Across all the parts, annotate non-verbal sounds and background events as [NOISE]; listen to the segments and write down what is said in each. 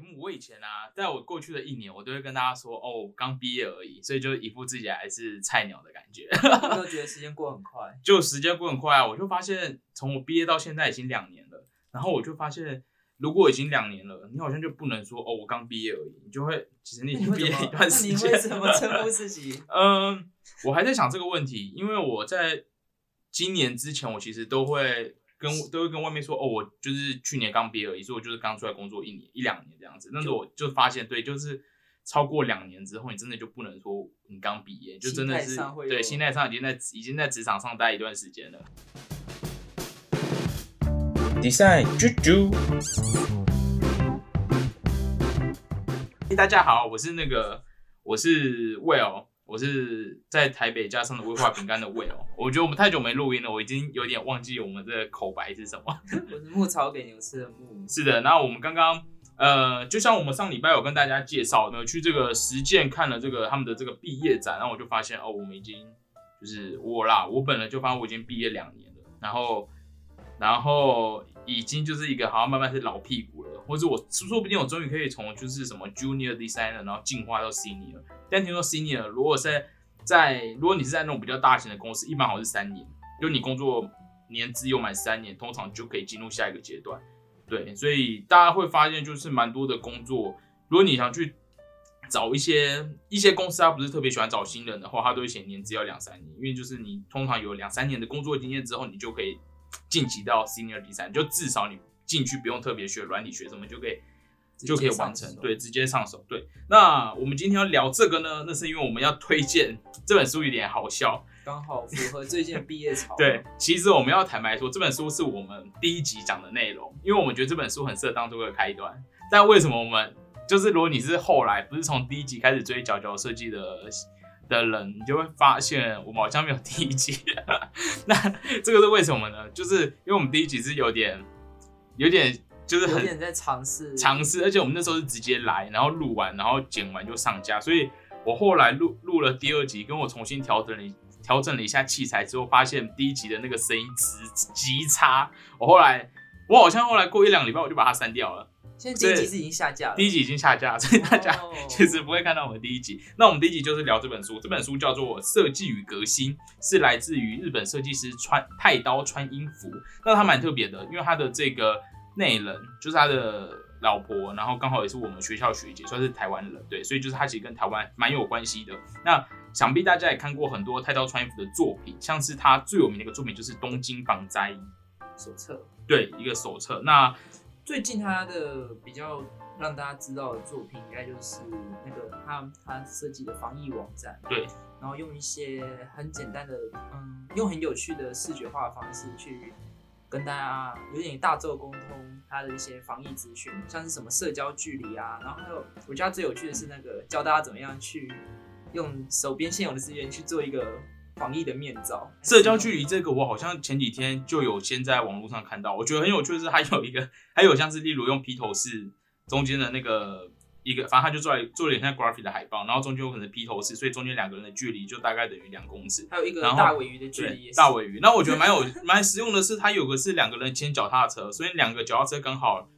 目，我以前啊，在我过去的一年，我都会跟大家说，哦，刚毕业而已，所以就一副自己还是菜鸟的感觉。有没有觉得时间过很快？[LAUGHS] 就时间过很快啊，我就发现从我毕业到现在已经两年了，然后我就发现，如果已经两年了，你好像就不能说哦，我刚毕业而已，你就会其实你已经毕业一段时间。你为什么称呼自己？[LAUGHS] 嗯，我还在想这个问题，因为我在今年之前，我其实都会。跟都会跟外面说哦，我就是去年刚毕业而已，所以我就是刚出来工作一年一两年这样子。但是我就发现，对，就是超过两年之后，你真的就不能说你刚毕业，就真的是对心态上已经在已经在职场上待一段时间了。Design 啾啾，大家好，我是那个我是 Will。我是在台北加上的威化饼干的味哦，我觉得我们太久没录音了，我已经有点忘记我们的口白是什么。[LAUGHS] 我是牧草给牛吃的牧。是的，那我们刚刚呃，就像我们上礼拜有跟大家介绍呢，去这个实践看了这个他们的这个毕业展，然后我就发现哦，我们已经就是我啦，我本人就发现我已经毕业两年了，然后然后已经就是一个好像慢慢是老屁股了，或者我说不定我终于可以从就是什么 junior designer 然后进化到 senior。但听说 senior 如果是在如果你是在那种比较大型的公司，一般好像是三年，就你工作年资有满三年，通常就可以进入下一个阶段。对，所以大家会发现就是蛮多的工作，如果你想去找一些一些公司，他不是特别喜欢找新人的话，他都会写年资要两三年，因为就是你通常有两三年的工作经验之后，你就可以晋级到 senior 第三，就至少你进去不用特别学软体学什么就可以。就可以完成，对，直接上手，对。那我们今天要聊这个呢，那是因为我们要推荐这本书，有点好笑，刚好符合最近毕业潮。对，其实我们要坦白说，这本书是我们第一集讲的内容，因为我们觉得这本书很适合当做个开端。但为什么我们就是如果你是后来不是从第一集开始追角角设计的的人，你就会发现我们好像没有第一集。[LAUGHS] 那这个是为什么呢？就是因为我们第一集是有点有点。就是有点在尝试尝试，而且我们那时候是直接来，然后录完，然后剪完就上架。所以我后来录录了第二集，跟我重新调整了调整了一下器材之后，发现第一集的那个声音极极差。我后来我好像后来过一两礼拜我就把它删掉了。现在第一集是已经下架了，第一集已经下架，所以大家 [LAUGHS] 其实不会看到我们第一集。那我们第一集就是聊这本书，这本书叫做《设计与革新》，是来自于日本设计师川太刀川英福。那他蛮特别的，因为他的这个。内人就是他的老婆，然后刚好也是我们学校学姐，算是台湾人，对，所以就是他其实跟台湾蛮有关系的。那想必大家也看过很多太刀川衣服的作品，像是他最有名的一个作品就是《东京防灾手册》，对，一个手册。那最近他的比较让大家知道的作品，应该就是那个他他设计的防疫网站，对，然后用一些很简单的，嗯，用很有趣的视觉化的方式去。跟大家有点大众沟通他的一些防疫资讯，像是什么社交距离啊，然后还有我觉得最有趣的是那个教大家怎么样去用手边现有的资源去做一个防疫的面罩。社交距离这个我好像前几天就有先在网络上看到，我觉得很有趣的是还有一个，[LAUGHS] 还有像是例如用披头士中间的那个。一个，反正他就做来做了一像 graphic 的海报，然后中间有可能披头士，所以中间两个人的距离就大概等于两公尺。还有一个大尾鱼的距离，大尾鱼。那我觉得蛮有 [LAUGHS] 蛮实用的是，它有个是两个人牵脚踏车，所以两个脚踏车刚好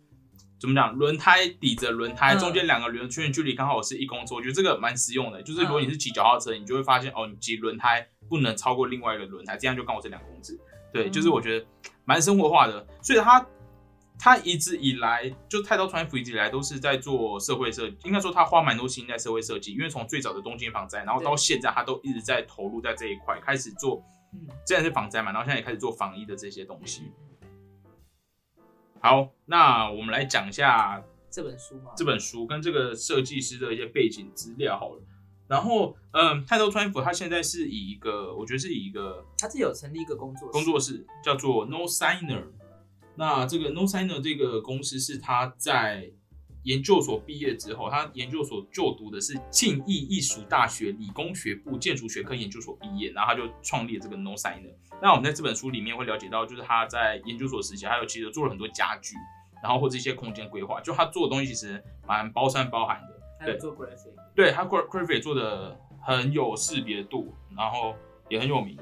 怎么讲，轮胎抵着轮胎，中间两个轮圈的距离刚好是一公尺。我觉得这个蛮实用的，就是如果你是骑脚踏车，你就会发现哦，你骑轮胎不能超过另外一个轮胎，这样就刚好是两公尺。对，就是我觉得蛮生活化的，所以它。他一直以来就太刀穿衣服一直以来都是在做社会设计，应该说他花蛮多心在社会设计，因为从最早的东京防灾，然后到现在他都一直在投入在这一块，开始做，嗯，虽然是防灾嘛，然后现在也开始做防疫的这些东西。好，那我们来讲一下这本书吗？这本书跟这个设计师的一些背景资料好了。然后，嗯，太刀川服他现在是以一个，我觉得是以一个，他自己有成立一个工作工作室，叫做 No Signer。那这个 No Signer 这个公司是他在研究所毕业之后，他研究所就读的是庆艺艺术大学理工学部建筑学科研究所毕业，然后他就创立了这个 No Signer。那我们在这本书里面会了解到，就是他在研究所时期，还有其实做了很多家具，然后或者一些空间规划，就他做的东西其实蛮包山包含的。对，做 graphic，对他 graphic 做的很有识别度，然后也很有名。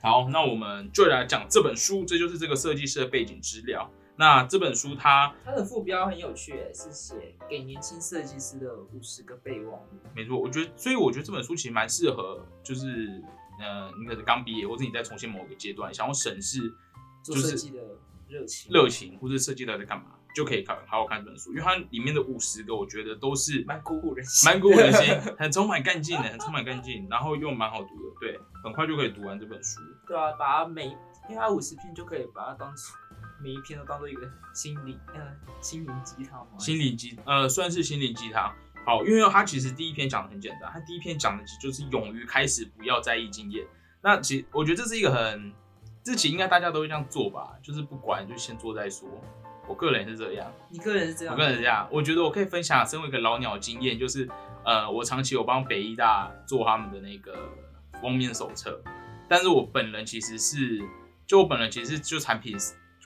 好，那我们就来讲这本书，这就是这个设计师的背景资料。那这本书它它的副标很有趣，是写给年轻设计师的五十个备忘录。没错，我觉得，所以我觉得这本书其实蛮适合，就是呃，你可能刚毕业，或者你在重新某个阶段想要审视做设计的热情，热情或者设计到底在干嘛，就可以看好好看这本书，因为它里面的五十个，我觉得都是蛮鼓舞人心，蛮鼓舞人心，很充满干劲的，很充满干劲，然后又蛮好读的，对，很快就可以读完这本书。对啊，把它每因为它五十篇就可以把它当成。每一篇都当做一个心灵，呃，心灵鸡汤吗？心灵鸡，呃，算是心灵鸡汤。好，因为它其实第一篇讲的很简单，它第一篇讲的其实就是勇于开始，不要在意经验。那其实我觉得这是一个很，这其实应该大家都会这样做吧，就是不管就先做再说。我个人是这样，你个人是这样，我个人是这样。我觉得我可以分享身为一个老鸟经验，就是呃，我长期有帮北医大做他们的那个封面手册，但是我本人其实是，就我本人其实就产品。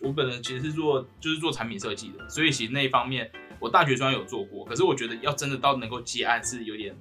我本人其实是做就是做产品设计的，所以其实那一方面我大学专有做过。可是我觉得要真的到能够接案是有点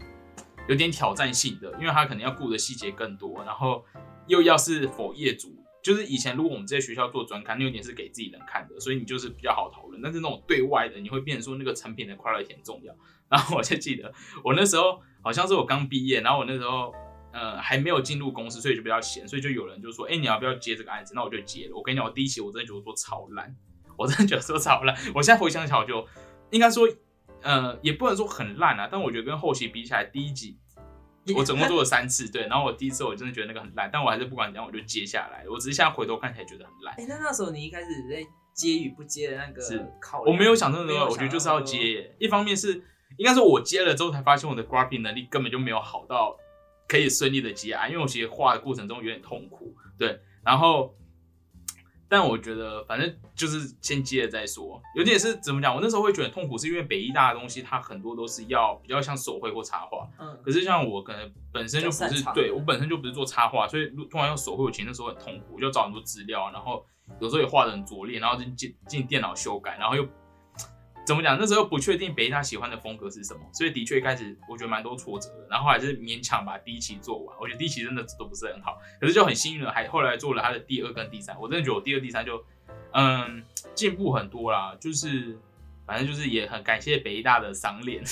有点挑战性的，因为他可能要顾的细节更多，然后又要是否业主，就是以前如果我们在学校做专刊，那有点是给自己人看的，所以你就是比较好讨论。但是那种对外的，你会变成说那个成品的快乐也很重要。然后我就记得我那时候好像是我刚毕业，然后我那时候。呃，还没有进入公司，所以就比较闲，所以就有人就说，哎，你要不要接这个案子？那我就接了。我跟你讲，我第一期我真的觉得做超烂，我真的觉得说超烂。我现在回想起来，我就应该说，呃，也不能说很烂啊，但我觉得跟后期比起来，第一集我总共做了三次，对。然后我第一次我真的觉得那个很烂，但我还是不管怎样，我就接下来。我只是现在回头看起来觉得很烂。哎，那那时候你一开始在接与不接的那个是考，我没有想这么多，我觉得就是要接。一方面是应该说，我接了之后才发现我的 graphing 能力根本就没有好到。可以顺利的结案，因为我其实画的过程中有点痛苦，对，然后，但我觉得反正就是先接了再说。有点是怎么讲？我那时候会觉得痛苦，是因为北医大的东西它很多都是要比较像手绘或插画，嗯，可是像我可能本身就不是，对我本身就不是做插画，所以突然用手绘，我其实那时候很痛苦，我就找很多资料，然后有时候也画的很拙劣，然后就进进电脑修改，然后又。怎么讲？那时候不确定北大喜欢的风格是什么，所以的确开始我觉得蛮多挫折的，然后还是勉强把第一期做完。我觉得第一期真的都不是很好，可是就很幸运的，还后来做了他的第二跟第三。我真的觉得我第二、第三就嗯进步很多啦，就是反正就是也很感谢北大的赏脸，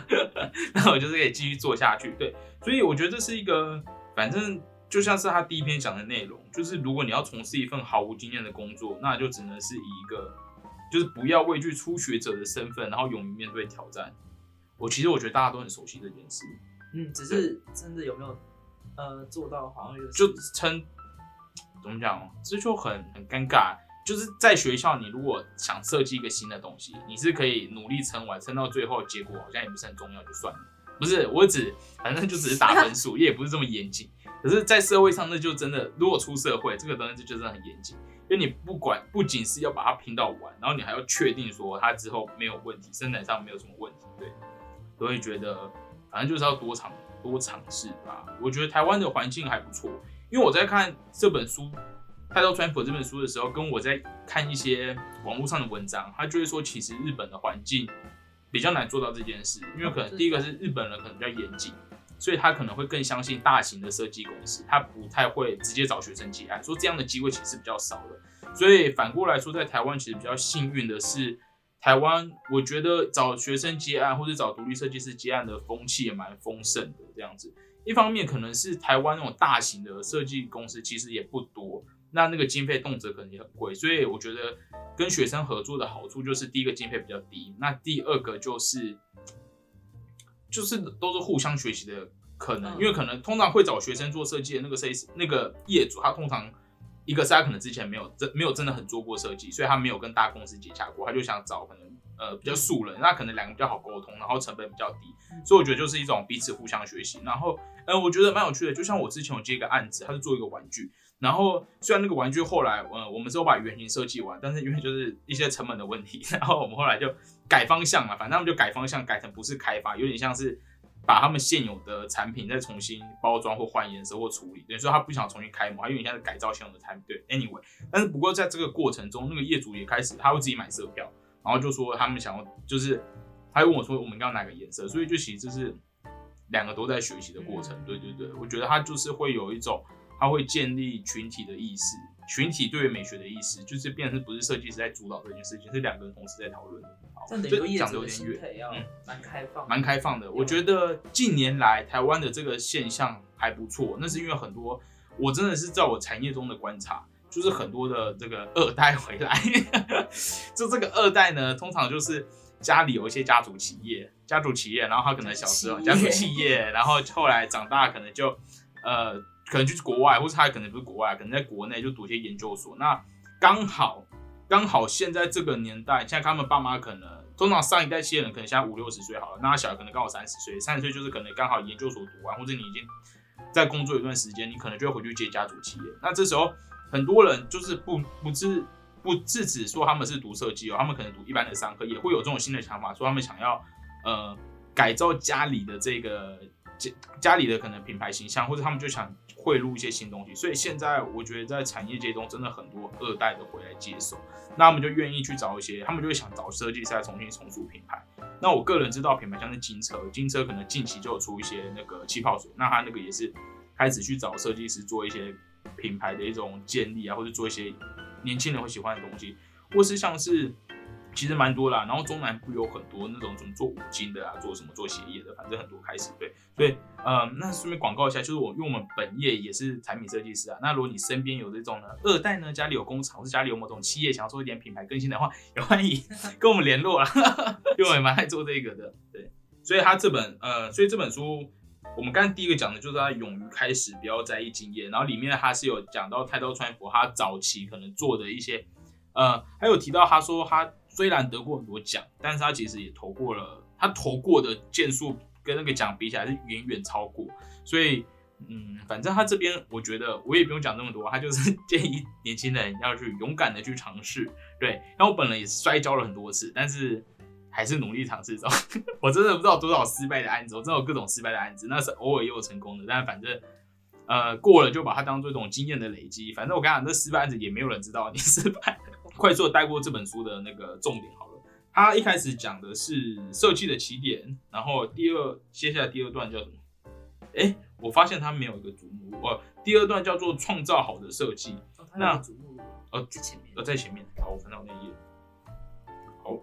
[LAUGHS] 那我就是可以继续做下去。对，所以我觉得这是一个，反正就像是他第一篇讲的内容，就是如果你要从事一份毫无经验的工作，那就只能是以一个。就是不要畏惧初学者的身份，然后勇于面对挑战。我其实我觉得大家都很熟悉这件事，嗯，只是真的有没有呃做到，好像有就称怎么讲，这就很很尴尬。就是在学校，你如果想设计一个新的东西，你是可以努力撑完，撑到最后结果好像也不是很重要，就算了。不是，我只反正就只是打分数，也 [LAUGHS] 也不是这么严谨。可是，在社会上，那就真的，如果出社会，这个东西就真的很严谨。因为你不管，不仅是要把它拼到完，然后你还要确定说它之后没有问题，生产上没有什么问题，对，都会觉得反正就是要多尝多尝试吧。我觉得台湾的环境还不错，因为我在看这本书《太刀川普》这本书的时候，跟我在看一些网络上的文章，他就会说，其实日本的环境比较难做到这件事，因为可能第一个是日本人可能比较严谨。所以他可能会更相信大型的设计公司，他不太会直接找学生接案，说这样的机会其实比较少的。所以反过来说，在台湾其实比较幸运的是，台湾我觉得找学生接案或者找独立设计师接案的风气也蛮丰盛的。这样子，一方面可能是台湾那种大型的设计公司其实也不多，那那个经费动辄可能也很贵，所以我觉得跟学生合作的好处就是第一个经费比较低，那第二个就是。就是都是互相学习的可能，因为可能通常会找学生做设计的那个设计师、那个业主，他通常一个是他可能之前没有真没有真的很做过设计，所以他没有跟大公司接洽过，他就想找可能呃比较素人，那可能两个比较好沟通，然后成本比较低，所以我觉得就是一种彼此互相学习。然后呃，我觉得蛮有趣的，就像我之前有接一个案子，他是做一个玩具。然后虽然那个玩具后来，呃，我们之后把原型设计完，但是因为就是一些成本的问题，[LAUGHS] 然后我们后来就改方向了。反正他们就改方向，改成不是开发，有点像是把他们现有的产品再重新包装或换颜色或处理。等于说他不想重新开模，他有点像是改造现有的产品。对，anyway，但是不过在这个过程中，那个业主也开始他会自己买色票，然后就说他们想要，就是他问我说我们要哪个颜色，所以就其实就是两个都在学习的过程。对对对，我觉得他就是会有一种。他会建立群体的意识，群体对于美学的意识，就是变成不是设计师在主导这件事情，是两个人同时在讨论的。好这的讲的有点远。嗯蛮开放的，蛮开放的。我觉得近年来台湾的这个现象还不错，那是因为很多我真的是在我产业中的观察，就是很多的这个二代回来，[LAUGHS] 就这个二代呢，通常就是家里有一些家族企业，家族企业，然后他可能小时候家族企业，然后后来长大可能就呃可能就是国外，或是他可能不是国外，可能在国内就读一些研究所，那刚好刚好现在这个年代，现在他们爸妈可能通常上一代企业人可能现在五六十岁好了，那他小孩可能刚好三十岁，三十岁就是可能刚好研究所读完，或者你已经在工作一段时间，你可能就会回去接家族企业。那这时候很多人就是不不是不制止说他们是读设计哦，他们可能读一般的商科，也会有这种新的想法，说他们想要呃改造家里的这个家家里的可能品牌形象，或者他们就想汇入一些新东西。所以现在我觉得在产业界中，真的很多二代的回来接手，那他们就愿意去找一些，他们就会想找设计师来重新重塑品牌。那我个人知道品牌像是金车，金车可能近期就有出一些那个气泡水，那它那个也是开始去找设计师做一些品牌的一种建立啊，或者做一些年轻人会喜欢的东西，或是像是其实蛮多啦。然后中南部有很多那种什么做五金的啊，做什么做鞋业的，反正很多开始对。所以呃，那顺便广告一下，就是我因为我们本业也是产品设计师啊。那如果你身边有这种呢二代呢，家里有工厂，或是家里有某种企业想要做一点品牌更新的话，[LAUGHS] 也欢迎 [LAUGHS] 跟我们联络啊，[LAUGHS] 因为我也蛮爱做这个的。对，所以他这本呃，所以这本书。我们刚才第一个讲的就是他勇于开始，不要在意经验，然后里面他是有讲到太刀川佛他早期可能做的一些，呃，还有提到他说他虽然得过很多奖，但是他其实也投过了，他投过的件数跟那个奖比起来是远远超过，所以嗯，反正他这边我觉得我也不用讲这么多，他就是 [LAUGHS] 建议年轻人要去勇敢的去尝试，对，然后我本人也是摔跤了很多次，但是。还是努力尝试中，[LAUGHS] 我真的不知道多少失败的案子，我真的有各种失败的案子，那是偶尔也有成功的，但反正呃过了就把它当做一种经验的累积。反正我跟你讲，这失败案子也没有人知道你失败。快速带过这本书的那个重点好了，他一开始讲的是设计的起点，然后第二接下来第二段叫什么？哎，我发现他没有一个主目录，呃，第二段叫做创造好的设计，哦它有个主目录呃在前面呃，在前面，好，我翻到那一页。好，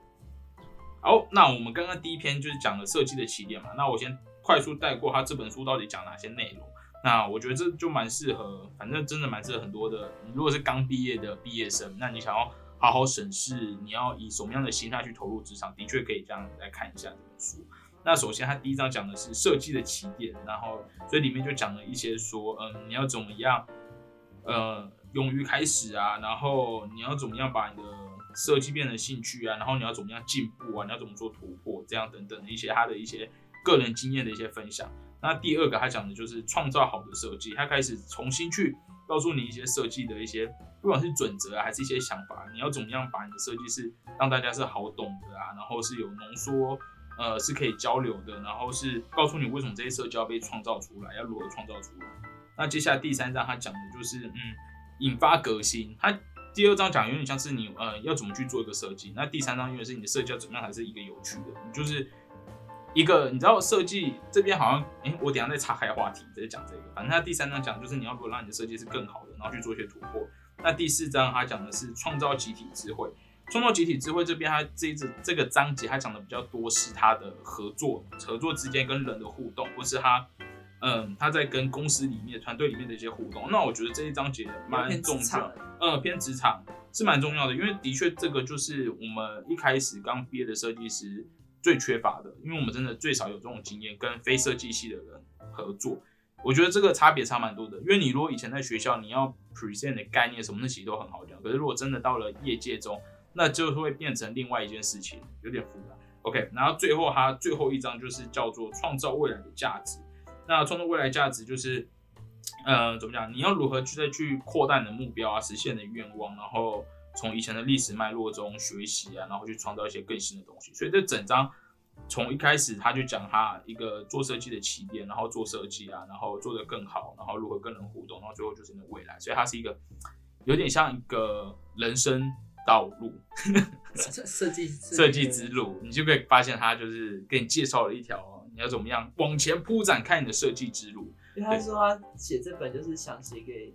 好，那我们刚刚第一篇就是讲了设计的起点嘛，那我先快速带过他这本书到底讲哪些内容。那我觉得这就蛮适合，反正真的蛮适合很多的。你如果是刚毕业的毕业生，那你想要好好审视，你要以什么样的心态去投入职场，的确可以这样来看一下这本书。那首先，他第一章讲的是设计的起点，然后所以里面就讲了一些说，嗯，你要怎么样，呃，勇于开始啊，然后你要怎么样把你的设计变成兴趣啊，然后你要怎么样进步啊，你要怎么做突破，这样等等的一些他的一些个人经验的一些分享。那第二个他讲的就是创造好的设计，他开始重新去告诉你一些设计的一些，不管是准则，还是一些想法，你要怎么样把你的设计是让大家是好懂的啊，然后是有浓缩。呃，是可以交流的，然后是告诉你为什么这些设计要被创造出来，要如何创造出来。那接下来第三章他讲的就是，嗯，引发革新。他第二章讲有点像是你呃要怎么去做一个设计，那第三章因为是你的设计要怎么样才是一个有趣的，你就是一个你知道设计这边好像，哎、我等下再岔开话题再讲这个。反正他第三章讲就是你要如何让你的设计是更好的，然后去做一些突破。那第四章他讲的是创造集体智慧。创造集体智慧这边，他这一这这个章节，他讲的比较多是他的合作，合作之间跟人的互动，或是他，嗯，他在跟公司里面、团队里面的一些互动。那我觉得这一章节蛮重要职场，呃，偏职场是蛮重要的，因为的确这个就是我们一开始刚毕业的设计师最缺乏的，因为我们真的最少有这种经验，跟非设计系的人合作。我觉得这个差别差蛮多的，因为你如果以前在学校，你要 present 的概念什么，那其实都很好讲。可是如果真的到了业界中，那就会变成另外一件事情，有点复杂。OK，然后最后它最后一章就是叫做创造未来的价值。那创造未来价值就是，呃，怎么讲？你要如何去再去扩大你的目标啊，实现你的愿望，然后从以前的历史脉络中学习啊，然后去创造一些更新的东西。所以这整章从一开始他就讲他一个做设计的起点，然后做设计啊，然后做得更好，然后如何跟人互动，然后最后就是你的未来。所以它是一个有点像一个人生。道路 [LAUGHS] 设设计设计之路，你就可以发现他就是给你介绍了一条你要怎么样往前铺展开你的设计之路。因为他说他写这本就是想写给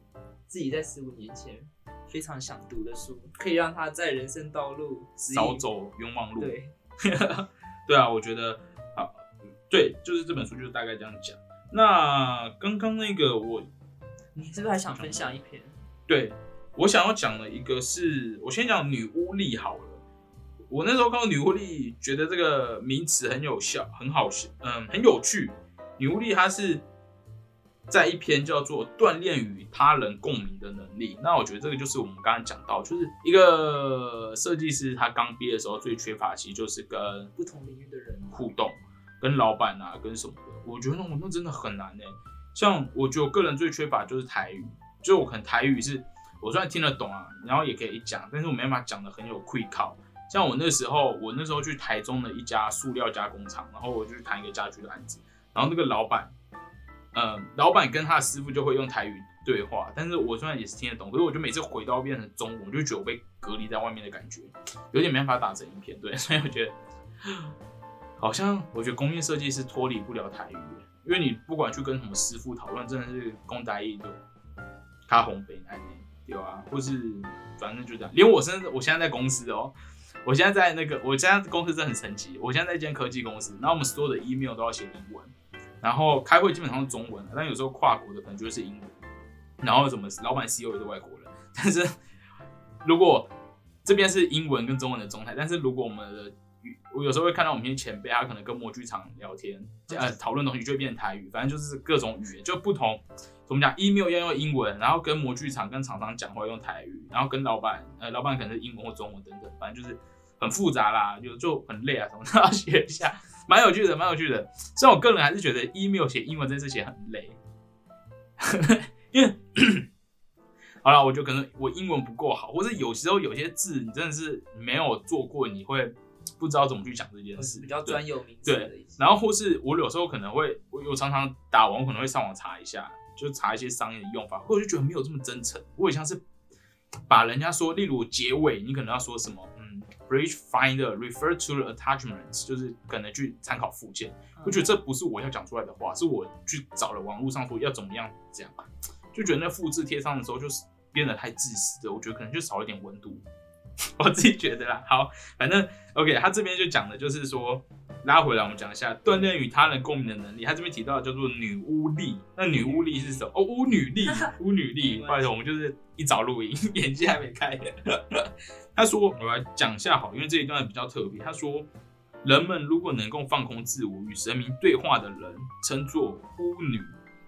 自己在十五年前非常想读的书，可以让他在人生道路少走冤枉路。对，[LAUGHS] 对啊，我觉得好，对，就是这本书就是大概这样讲。那刚刚那个我你是不是还想分享一篇？对我想要讲的一个是，我先讲女巫力好了。我那时候看到女巫力，觉得这个名词很有效，很好笑，嗯，很有趣。女巫力它是在一篇叫做《锻炼与他人共鸣的能力》。那我觉得这个就是我们刚刚讲到，就是一个设计师他刚毕业的时候最缺乏，其实就是跟不同领域的人互动，跟老板啊，跟什么的。我觉得那那真的很难呢。像我觉得我个人最缺乏就是台语，就我可能台语是我虽然听得懂啊，然后也可以讲，但是我没办法讲的很有会考。像我那时候，我那时候去台中的一家塑料加工厂，然后我就去谈一个家具的案子，然后那个老板，呃，老板跟他的师傅就会用台语对话，但是我虽然也是听得懂，可是我就每次回到变成中文，我就觉得我被隔离在外面的感觉，有点没办法打成影片，对，[LAUGHS] 所以我觉得好像我觉得工业设计是脱离不了台语，因为你不管去跟什么师傅讨论，真的是公台一就卡红北那对啊，或是反正就这样，连我甚至我现在在公司哦。我现在在那个，我现在公司真的很神奇。我现在在一间科技公司，然后我们所有的 email 都要写英文，然后开会基本上是中文，但有时候跨国的可能就是英文。然后什么老板 CEO 也是外国人，但是如果这边是英文跟中文的中台，但是如果我们的我有时候会看到我们一些前辈，他可能跟模具厂聊天，呃，讨论东西就会变成台语，反正就是各种语言就不同。怎么讲？email 要用英文，然后跟模具厂跟厂商讲话用台语，然后跟老板，呃，老板可能是英文或中文等等，反正就是。很复杂啦，就就很累啊，什么都要写一下，蛮有趣的，蛮有趣的。虽然我个人还是觉得 email 写英文这件事写很累，[LAUGHS] 因为好了，我觉得可能我英文不够好，或者有时候有些字你真的是没有做过，你会不知道怎么去讲这件事，比较专有名词对，然后或是我有时候可能会，我有常常打完，我可能会上网查一下，就查一些商业的用法，或者就觉得没有这么真诚。我也像是把人家说，例如结尾，你可能要说什么？Bridge Finder refer to the attachments，就是可能去参考附件。我觉得这不是我要讲出来的话，是我去找了网络上说要怎么样这样，就觉得那复制贴上的时候就是变得太自私的。我觉得可能就少一点温度，[LAUGHS] 我自己觉得啦。好，反正 OK，他这边就讲的就是说。拉回来，我们讲一下锻炼与他人共鸣的能力。他这边提到叫做女巫力，那女巫力是什么？[LAUGHS] 哦，巫女力，[LAUGHS] 巫女力。不好意思，我们就是一早录音，眼睛还没开。他说，我来讲一下好，因为这一段比较特别。他说，人们如果能够放空自我，与神明对话的人，称作巫女。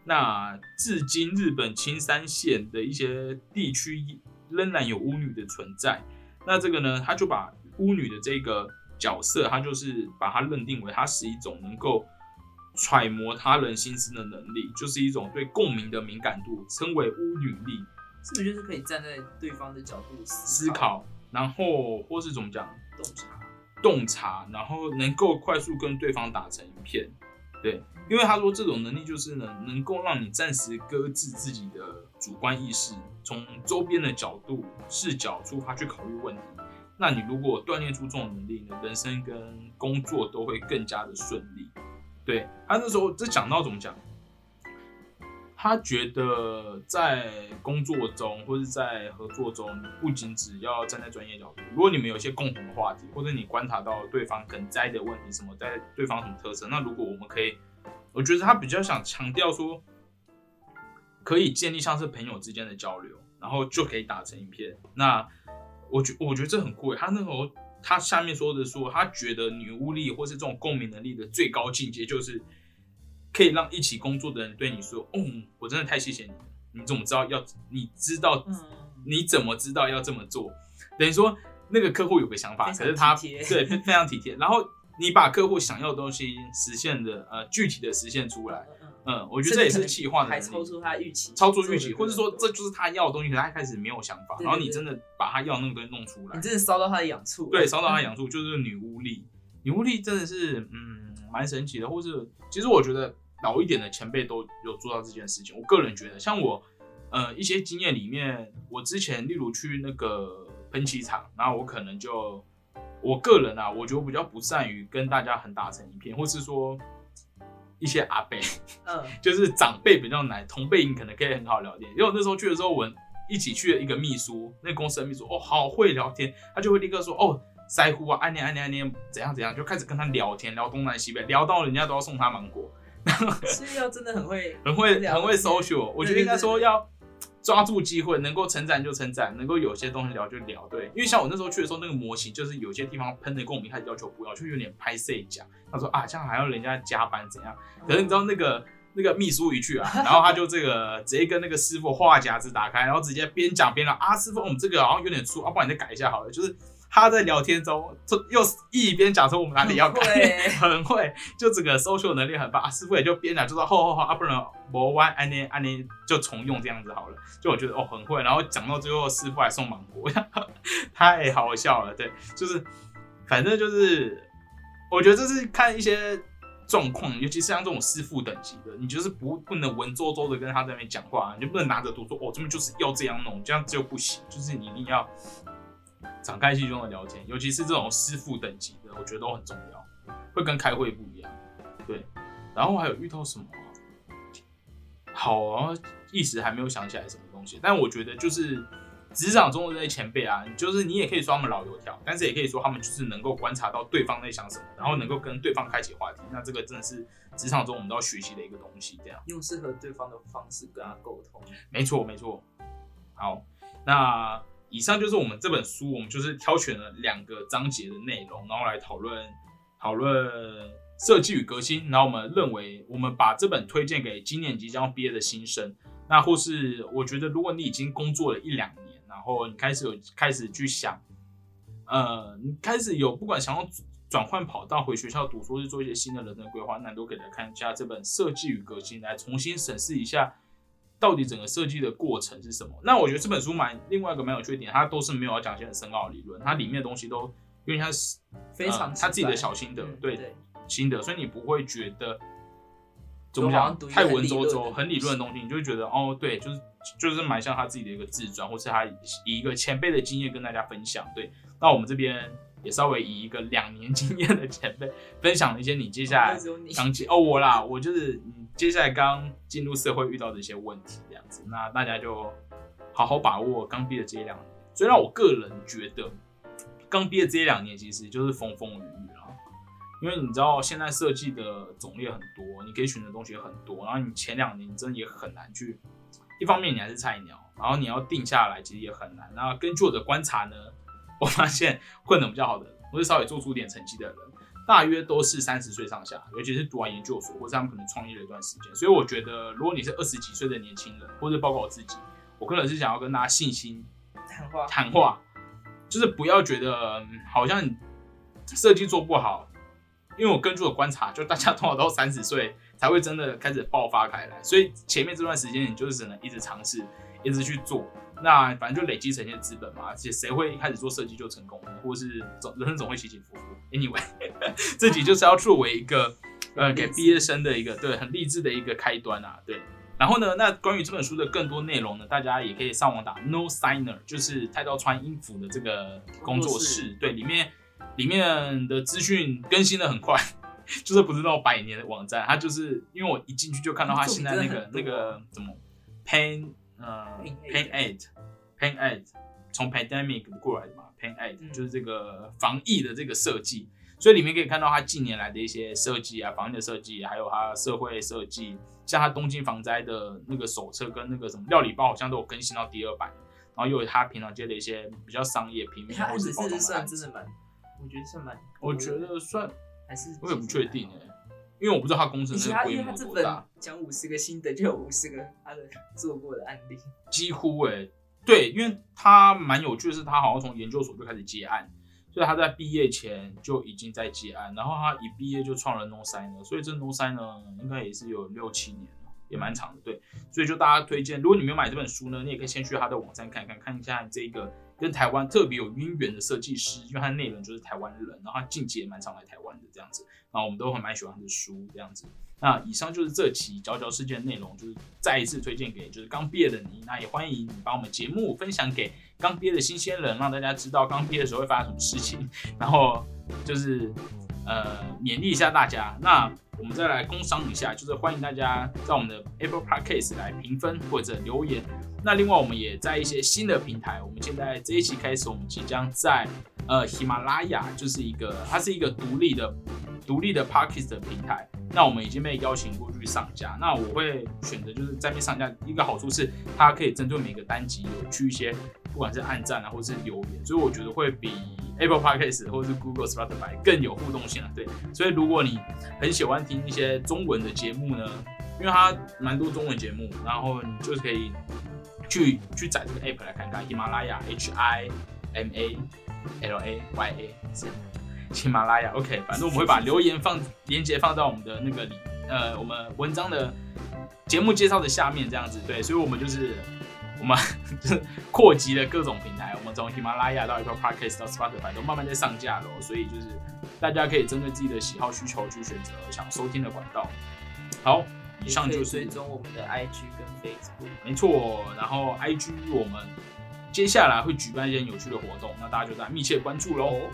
那至今日本青山县的一些地区仍然有巫女的存在。那这个呢，他就把巫女的这个。角色，他就是把它认定为，它是一种能够揣摩他人心思的能力，就是一种对共鸣的敏感度，称为巫女力。是不是就是可以站在对方的角度思考，然后或是怎么讲，洞察，洞察，然后能够快速跟对方打成一片。对，因为他说这种能力就是呢，能够让你暂时搁置自己的主观意识，从周边的角度视角出发去考虑问题。那你如果锻炼出这种能力呢，人生跟工作都会更加的顺利。对他那时候这讲到怎么讲？他觉得在工作中或者在合作中，不仅只要站在专业角度，如果你们有一些共同的话题，或者你观察到对方可能在的问题什么，在对方什么特色，那如果我们可以，我觉得他比较想强调说，可以建立像是朋友之间的交流，然后就可以打成一片。那我觉我觉得这很贵。他那时候他下面说的说，他觉得女巫力或是这种共鸣能力的最高境界，就是可以让一起工作的人对你说：“哦，我真的太谢谢你了。你怎么知道要？你知道你怎么知道要这么做？等于说那个客户有个想法，可是他对非常体贴。然后你把客户想要的东西实现的呃具体的实现出来。”嗯，我觉得这也是气化的还超出他预期，超出预期，或者说这就是他要的东西，可他开始没有想法，然后你真的把他要那个东西弄出来，你真的烧到他的痒处，对，烧到他痒处就是女巫力，女巫力真的是嗯蛮神奇的，或是其实我觉得老一点的前辈都有做到这件事情，我个人觉得，像我呃一些经验里面，我之前例如去那个喷漆厂，然后我可能就我个人啊，我觉得比较不善于跟大家很打成一片，或是说。一些阿伯，嗯，[LAUGHS] 就是长辈比较难，同辈你可能可以很好聊天。因为我那时候去的时候，我一起去的一个秘书，那公司的秘书哦，好会聊天，他就会立刻说哦，腮乎啊，暗恋暗恋暗恋，怎样怎样，就开始跟他聊天，聊东南西北，聊到人家都要送他芒果，[LAUGHS] 是要真的很会，很会很会 social。我觉得应该说要抓住机会，能够成长就成长，能够有些东西聊就聊。对，因为像我那时候去的时候，那个模型就是有些地方喷的跟我们一开始要求不要，就有点拍碎讲。他说啊，这样还要人家加班怎样？可是你知道那个那个秘书一去啊，然后他就这个直接跟那个师傅话匣子打开，然后直接边讲边聊啊，师傅，我们这个好像有点粗，啊，不然你再改一下好了。就是他在聊天中，就又一边讲说我们哪里要改，很会，[LAUGHS] 就整个 social 能力很棒。啊、师傅也就边讲就说好好好啊，不能磨弯安妮安妮就重用这样子好了。就我觉得哦很会，然后讲到最后师傅还送芒果，[LAUGHS] 太好笑了。对，就是反正就是我觉得这是看一些。状况，尤其是像这种师傅等级的，你就是不不能文绉绉的跟他在那边讲话，你就不能拿着图说哦，这边就是要这样弄，这样就不行。就是你一定要敞开心胸的聊天，尤其是这种师傅等级的，我觉得都很重要，会跟开会不一样。对，然后还有遇到什么？好啊，一时还没有想起来什么东西，但我觉得就是。职场中的这些前辈啊，就是你也可以说他们老油条，但是也可以说他们就是能够观察到对方在想什么，然后能够跟对方开启话题。那这个真的是职场中我们都要学习的一个东西。这样用适合对方的方式跟他沟通。没错，没错。好，那以上就是我们这本书，我们就是挑选了两个章节的内容，然后来讨论讨论设计与革新。然后我们认为，我们把这本推荐给今年即将毕业的新生，那或是我觉得，如果你已经工作了一两年。然后你开始有开始去想，呃，你开始有不管想要转换跑道回学校读书，是做一些新的人生规划，那都可以来看一下这本《设计与革新》，来重新审视一下到底整个设计的过程是什么。那我觉得这本书蛮另外一个蛮有缺点，它都是没有要讲一些很深奥的理论，它里面的东西都因为它是非常他自己的小心得，对对心得，所以你不会觉得怎么讲太文绉绉、很理论的东西，你就会觉得哦，对，就是。就是蛮像他自己的一个自传，或是他以一个前辈的经验跟大家分享。对，那我们这边也稍微以一个两年经验的前辈分享了一些你接下来刚进哦我啦，我就是你接下来刚进入社会遇到的一些问题这样子。那大家就好好把握刚毕业这一两年。虽然我个人觉得刚毕业这一两年其实就是风风雨雨了，因为你知道现在设计的种类很多，你可以选的东西也很多，然后你前两年真的也很难去。一方面你还是菜鸟，然后你要定下来其实也很难。那根据我的观察呢，我发现混得比较好的，或是稍微做出点成绩的人，大约都是三十岁上下，尤其是读完研究所，或者他们可能创业了一段时间。所以我觉得，如果你是二十几岁的年轻人，或者包括我自己，我个人是想要跟大家信心谈话，谈话，就是不要觉得好像设计做不好，因为我根据我观察，就大家通常到三十岁。才会真的开始爆发开来，所以前面这段时间你就是只能一直尝试，一直去做，那反正就累积成一些资本嘛。而且谁会一开始做设计就成功呢？或者是总人生总会起起伏伏。Anyway，[LAUGHS] 自己就是要作为一个呃给毕业生的一个对很励志的一个开端啊。对，然后呢，那关于这本书的更多内容呢，大家也可以上网打 No Signer，就是太刀穿衣服的这个工作室。对，里面里面的资讯更新的很快。[LAUGHS] 就是不是那种百年的网站，它就是因为我一进去就看到它现在那个那个怎么 Pain 呃 Pain Eight Pain Eight 从 Pandemic 过来的嘛 Pain Eight 就是这个防疫的这个设计，所以里面可以看到它近年来的一些设计啊，防疫的设计，还有它社会设计，像它东京防灾的那个手册跟那个什么料理包，好像都有更新到第二版，然后又有它平常接的一些比较商业平面或 [LAUGHS] 是包装的案子，我觉得算蛮，我觉得算。还是我也不确定哎，因为我不知道他工程的规模多大。讲五十个心得就有五十个他的做过的案例，几乎哎，对，因为他蛮有趣的是，他好像从研究所就开始接案，所以他在毕业前就已经在接案，然后他一毕业就创了 No Sign 了，所以这 No Sign 呢，应该也是有六七年了，也蛮长的。对，所以就大家推荐，如果你没有买这本书呢，你也可以先去他的网站看看，看一下这个。跟台湾特别有渊源的设计师，因为他的内容就是台湾人，然后他近期也蛮常来台湾的这样子，然后我们都很蛮喜欢他的书这样子。那以上就是这期佼佼事件内容，就是再一次推荐给就是刚毕业的你，那也欢迎你把我们节目分享给刚毕业的新鲜人，让大家知道刚毕业的时候会发生什么事情，然后就是呃勉励一下大家。那我们再来工商一下，就是欢迎大家在我们的 Apple Podcast 来评分或者留言。那另外，我们也在一些新的平台，我们现在这一期开始，我们即将在呃喜马拉雅，就是一个它是一个独立的独立的 Podcast 的平台。那我们已经被邀请过去上架。那我会选择就是在那上架，一个好处是它可以针对每个单集有去一些不管是按赞啊，或是留言，所以我觉得会比 Apple Podcast 或者是 Google Spotify 更有互动性啊。对，所以如果你很喜欢听一些中文的节目呢，因为它蛮多中文节目，然后你就可以。去去载这个 app 来看看，喜马拉雅 H I M A L A Y A 喜马拉雅 OK，反正我们会把留言放连接放到我们的那个里呃我们文章的节目介绍的下面这样子，对，所以我们就是我们就是扩及了各种平台，我们从喜马拉雅到 Apple Podcast 到 Spotify 都慢慢在上架了，所以就是大家可以针对自己的喜好需求去选择想收听的管道。好。以上就是追踪我们的 IG 跟 Facebook，没错。然后 IG 我们接下来会举办一些有趣的活动，那大家就在密切关注喽。